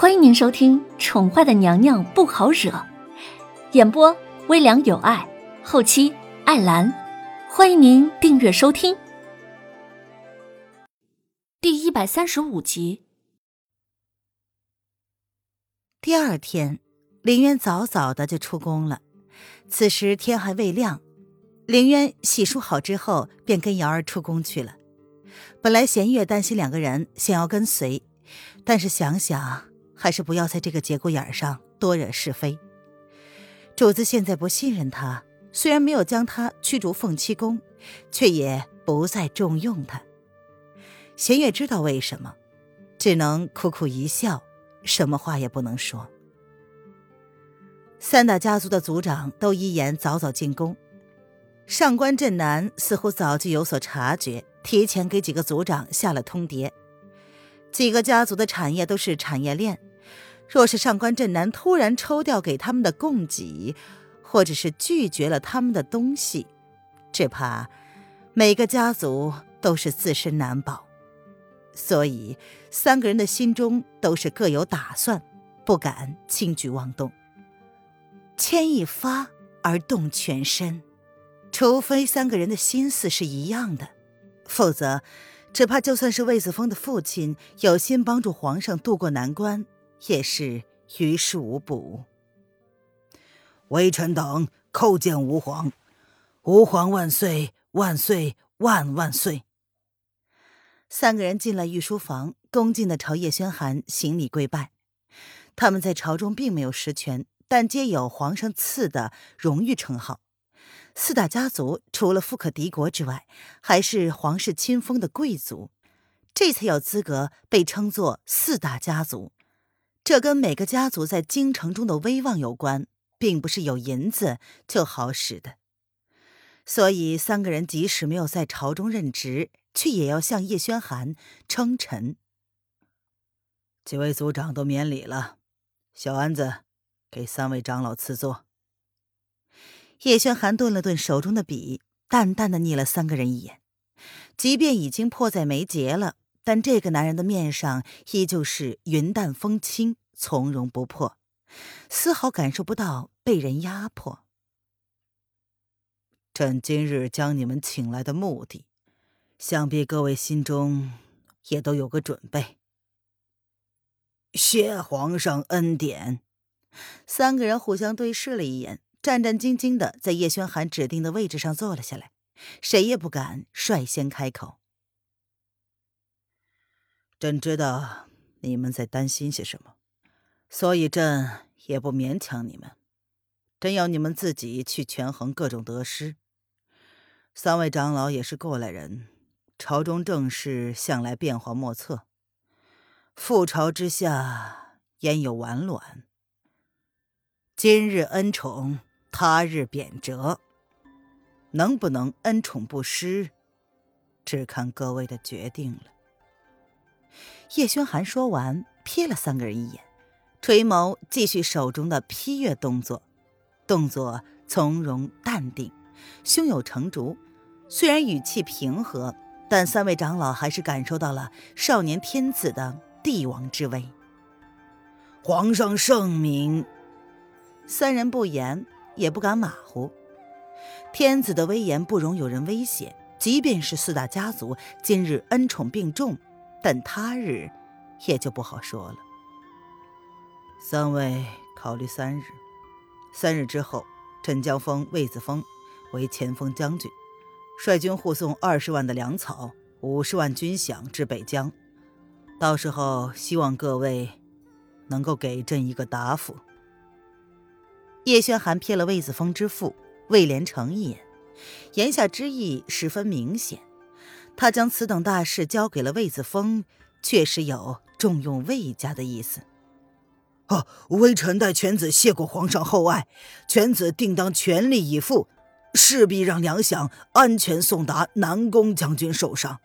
欢迎您收听《宠坏的娘娘不好惹》，演播微凉有爱，后期艾兰。欢迎您订阅收听。第一百三十五集。第二天，林渊早早的就出宫了。此时天还未亮，林渊洗漱好之后，便跟瑶儿出宫去了。本来弦月担心两个人想要跟随，但是想想。还是不要在这个节骨眼上多惹是非。主子现在不信任他，虽然没有将他驱逐凤栖宫，却也不再重用他。弦月知道为什么，只能苦苦一笑，什么话也不能说。三大家族的族长都一言早早进宫，上官镇南似乎早就有所察觉，提前给几个族长下了通牒。几个家族的产业都是产业链。若是上官镇南突然抽调给他们的供给，或者是拒绝了他们的东西，只怕每个家族都是自身难保。所以三个人的心中都是各有打算，不敢轻举妄动。牵一发而动全身，除非三个人的心思是一样的，否则只怕就算是魏子峰的父亲有心帮助皇上渡过难关。也是于事无补。微臣等叩见吾皇，吾皇万岁万岁万万岁！三个人进了御书房，恭敬的朝叶宣寒行礼跪拜。他们在朝中并没有实权，但皆有皇上赐的荣誉称号。四大家族除了富可敌国之外，还是皇室亲封的贵族，这才有资格被称作四大家族。这跟每个家族在京城中的威望有关，并不是有银子就好使的。所以三个人即使没有在朝中任职，却也要向叶宣寒称臣。几位族长都免礼了，小安子，给三位长老赐座。叶宣寒顿了顿手中的笔，淡淡的睨了三个人一眼。即便已经迫在眉睫了。但这个男人的面上依旧是云淡风轻、从容不迫，丝毫感受不到被人压迫。朕今日将你们请来的目的，想必各位心中也都有个准备。谢皇上恩典。三个人互相对视了一眼，战战兢兢的在叶轩寒指定的位置上坐了下来，谁也不敢率先开口。朕知道你们在担心些什么，所以朕也不勉强你们。朕要你们自己去权衡各种得失。三位长老也是过来人，朝中政事向来变化莫测，覆巢之下焉有完卵？今日恩宠，他日贬谪，能不能恩宠不失，只看各位的决定了。叶轩寒说完，瞥了三个人一眼，垂眸继续手中的批阅动作，动作从容淡定，胸有成竹。虽然语气平和，但三位长老还是感受到了少年天子的帝王之威。皇上圣明。三人不言，也不敢马虎。天子的威严不容有人威胁，即便是四大家族今日恩宠并重。但他日，也就不好说了。三位考虑三日，三日之后，朕将封魏子峰为前锋将军，率军护送二十万的粮草、五十万军饷至北疆。到时候，希望各位能够给朕一个答复。叶轩寒瞥了魏子峰之父魏连成一眼，言下之意十分明显。他将此等大事交给了魏子峰，确实有重用魏家的意思。哦，微臣代犬子谢过皇上厚爱，犬子定当全力以赴，势必让粮饷安全送达南宫将军手上。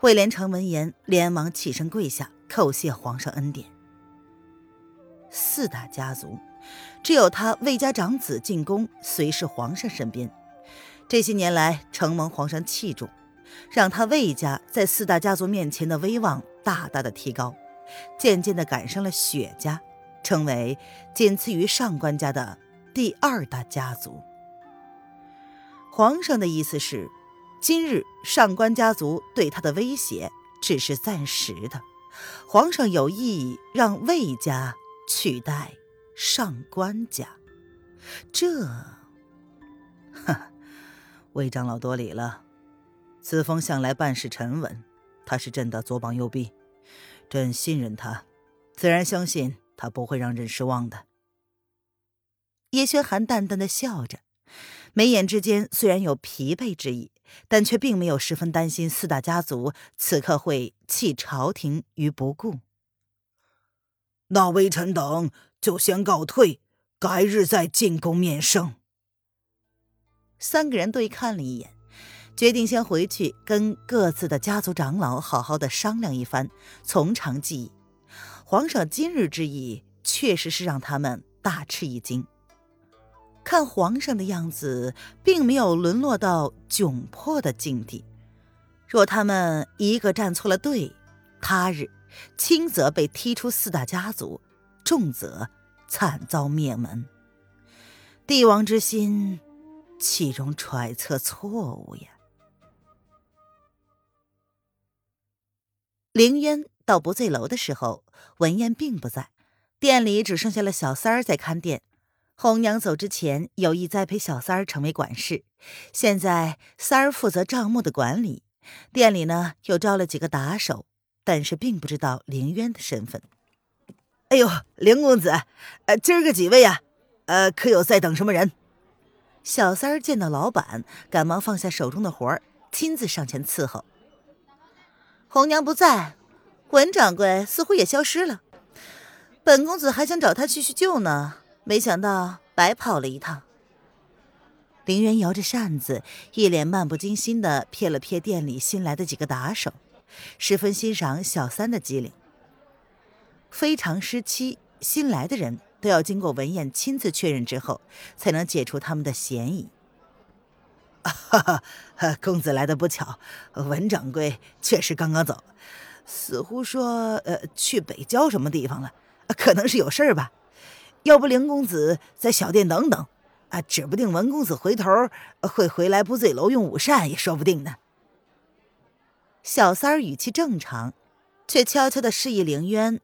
魏连成闻言，连忙起身跪下，叩谢皇上恩典。四大家族，只有他魏家长子进宫，随侍皇上身边，这些年来承蒙皇上器重。让他魏家在四大家族面前的威望大大的提高，渐渐的赶上了雪家，成为仅次于上官家的第二大家族。皇上的意思是，今日上官家族对他的威胁只是暂时的，皇上有意让魏家取代上官家。这，哈，魏长老多礼了。子枫向来办事沉稳，他是朕的左膀右臂，朕信任他，自然相信他不会让朕失望的。叶轩寒淡淡的笑着，眉眼之间虽然有疲惫之意，但却并没有十分担心四大家族此刻会弃朝廷于不顾。那微臣等就先告退，改日再进宫面圣。三个人对看了一眼。决定先回去跟各自的家族长老好好的商量一番，从长计议。皇上今日之意，确实是让他们大吃一惊。看皇上的样子，并没有沦落到窘迫的境地。若他们一个站错了队，他日轻则被踢出四大家族，重则惨遭灭门。帝王之心，岂容揣测错误呀？凌渊到不醉楼的时候，文燕并不在，店里只剩下了小三儿在看店。红娘走之前有意栽培小三儿成为管事，现在三儿负责账目的管理，店里呢又招了几个打手，但是并不知道凌渊的身份。哎呦，凌公子，呃，今儿个几位呀？呃，可有在等什么人？小三儿见到老板，赶忙放下手中的活儿，亲自上前伺候。红娘不在，文掌柜似乎也消失了。本公子还想找他叙叙旧呢，没想到白跑了一趟。林渊摇着扇子，一脸漫不经心的瞥了瞥店里新来的几个打手，十分欣赏小三的机灵。非常时期，新来的人都要经过文燕亲自确认之后，才能解除他们的嫌疑。哈哈，公子来的不巧，文掌柜确实刚刚走，似乎说呃去北郊什么地方了，可能是有事儿吧。要不凌公子在小店等等，啊，指不定文公子回头会回来不醉楼用午膳也说不定呢。小三儿语气正常，却悄悄的示意凌渊，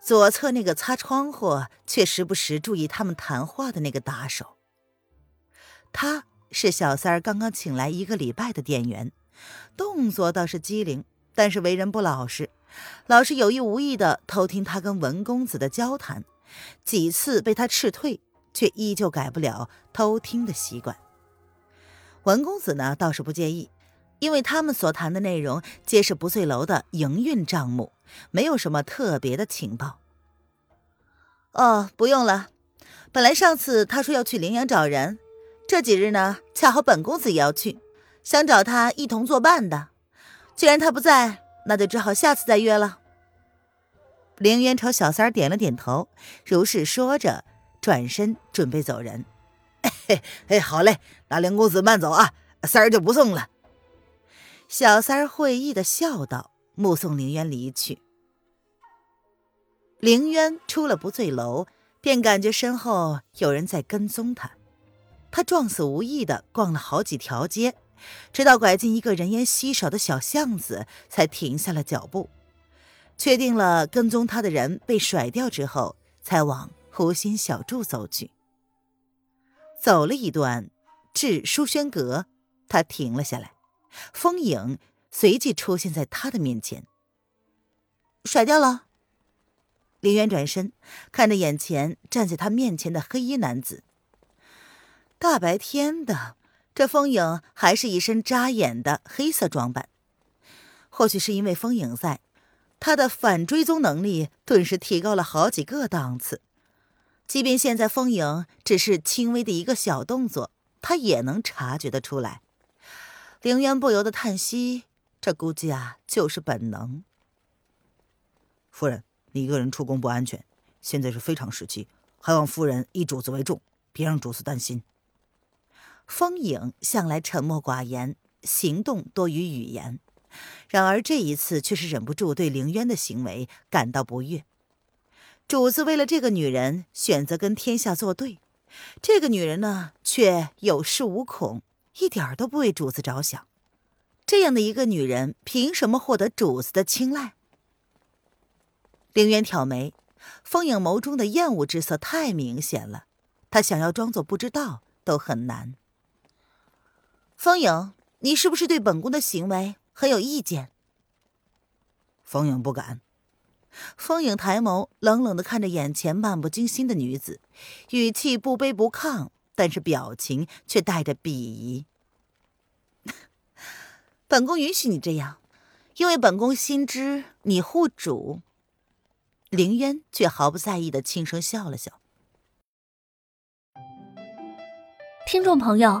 左侧那个擦窗户却时不时注意他们谈话的那个打手，他。是小三儿刚刚请来一个礼拜的店员，动作倒是机灵，但是为人不老实，老是有意无意的偷听他跟文公子的交谈，几次被他斥退，却依旧改不了偷听的习惯。文公子呢倒是不介意，因为他们所谈的内容皆是不醉楼的营运账目，没有什么特别的情报。哦，不用了，本来上次他说要去陵阳找人。这几日呢，恰好本公子也要去，想找他一同作伴的。既然他不在，那就只好下次再约了。凌渊朝小三点了点头，如是说着，转身准备走人。嘿嘿，好嘞，那凌公子慢走啊，三儿就不送了。小三儿会意的笑道，目送凌渊离去。凌渊出了不醉楼，便感觉身后有人在跟踪他。他撞死无意的逛了好几条街，直到拐进一个人烟稀少的小巷子，才停下了脚步。确定了跟踪他的人被甩掉之后，才往湖心小筑走去。走了一段，至书轩阁，他停了下来，风影随即出现在他的面前。甩掉了。林渊转身，看着眼前站在他面前的黑衣男子。大白天的，这风影还是一身扎眼的黑色装扮。或许是因为风影在，他的反追踪能力顿时提高了好几个档次。即便现在风影只是轻微的一个小动作，他也能察觉得出来。凌渊不由得叹息：这估计啊，就是本能。夫人，你一个人出宫不安全，现在是非常时期，还望夫人以主子为重，别让主子担心。风影向来沉默寡言，行动多于语言，然而这一次却是忍不住对凌渊的行为感到不悦。主子为了这个女人选择跟天下作对，这个女人呢却有恃无恐，一点儿都不为主子着想。这样的一个女人，凭什么获得主子的青睐？凌渊挑眉，风影眸中的厌恶之色太明显了，他想要装作不知道都很难。风影，你是不是对本宫的行为很有意见？风影不敢。风影抬眸，冷冷的看着眼前漫不经心的女子，语气不卑不亢，但是表情却带着鄙夷。本宫允许你这样，因为本宫心知你护主。凌渊却毫不在意的轻声笑了笑。听众朋友，